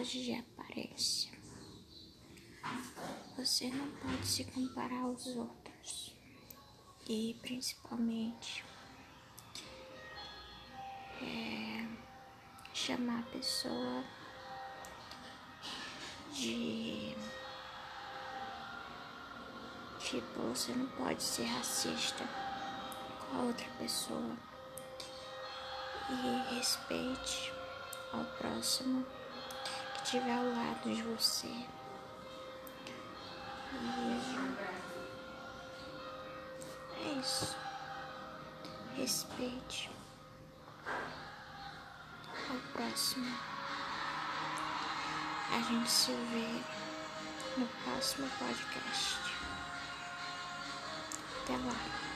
hoje de aparência. Você não pode se comparar aos outros. E principalmente é, chamar a pessoa de tipo, você não pode ser racista com a outra pessoa. E respeite ao próximo estiver ao lado de você. E é isso. Respeite ao próximo. A gente se vê no próximo podcast. Até lá.